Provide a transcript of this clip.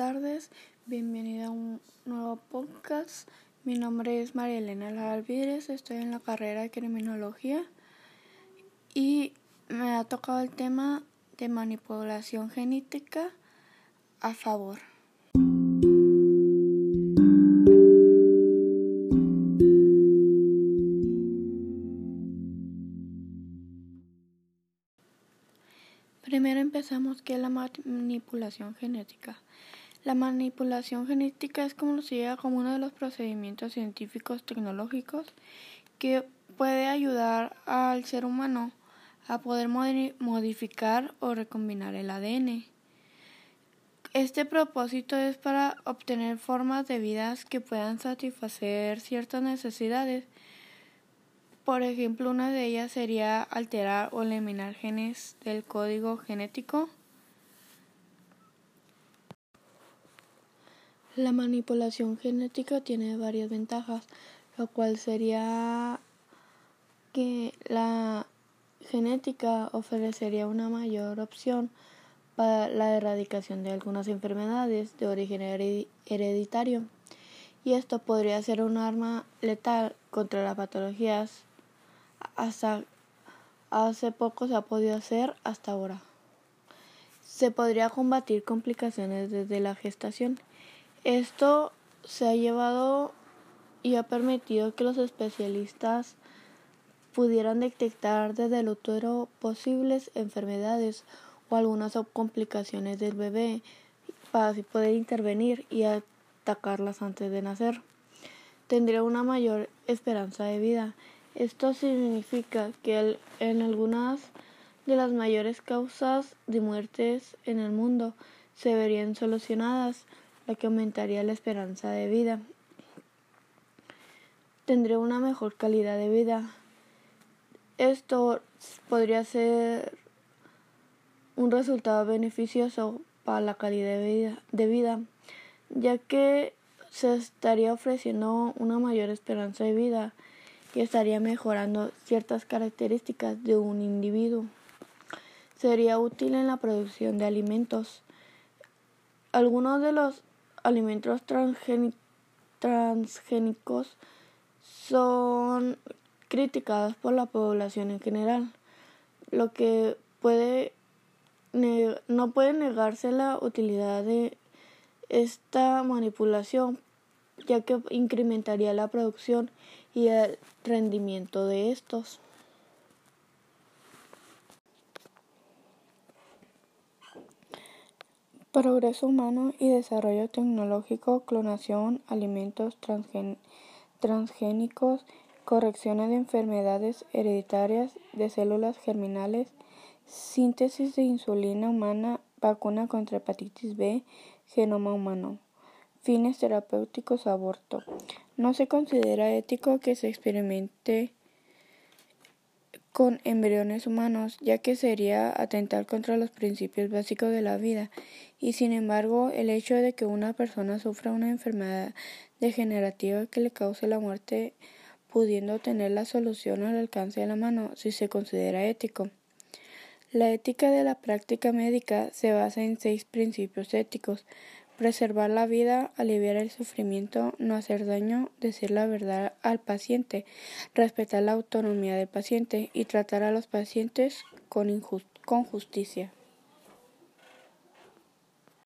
tardes, bienvenida a un nuevo podcast. Mi nombre es María Elena Alvídez, estoy en la carrera de criminología y me ha tocado el tema de manipulación genética a favor. Primero empezamos que es la manipulación genética. La manipulación genética es conocida como uno de los procedimientos científicos tecnológicos que puede ayudar al ser humano a poder modificar o recombinar el ADN. Este propósito es para obtener formas de vidas que puedan satisfacer ciertas necesidades por ejemplo, una de ellas sería alterar o eliminar genes del código genético. La manipulación genética tiene varias ventajas, lo cual sería que la genética ofrecería una mayor opción para la erradicación de algunas enfermedades de origen hereditario y esto podría ser un arma letal contra las patologías hasta hace poco se ha podido hacer hasta ahora. Se podría combatir complicaciones desde la gestación. Esto se ha llevado y ha permitido que los especialistas pudieran detectar desde el útero posibles enfermedades o algunas complicaciones del bebé para así poder intervenir y atacarlas antes de nacer. Tendría una mayor esperanza de vida esto significa que en algunas de las mayores causas de muertes en el mundo se verían solucionadas, que aumentaría la esperanza de vida. Tendría una mejor calidad de vida. Esto podría ser un resultado beneficioso para la calidad de vida, de vida, ya que se estaría ofreciendo una mayor esperanza de vida que estaría mejorando ciertas características de un individuo. Sería útil en la producción de alimentos. Algunos de los alimentos transgénicos son criticados por la población en general, lo que puede no puede negarse la utilidad de esta manipulación, ya que incrementaría la producción y el rendimiento de estos. Progreso humano y desarrollo tecnológico, clonación, alimentos transgénicos, correcciones de enfermedades hereditarias de células germinales, síntesis de insulina humana, vacuna contra hepatitis B, genoma humano. Fines terapéuticos aborto. No se considera ético que se experimente con embriones humanos, ya que sería atentar contra los principios básicos de la vida, y sin embargo el hecho de que una persona sufra una enfermedad degenerativa que le cause la muerte, pudiendo tener la solución al alcance de la mano, si se considera ético. La ética de la práctica médica se basa en seis principios éticos, preservar la vida, aliviar el sufrimiento, no hacer daño, decir la verdad al paciente, respetar la autonomía del paciente y tratar a los pacientes con, justicia.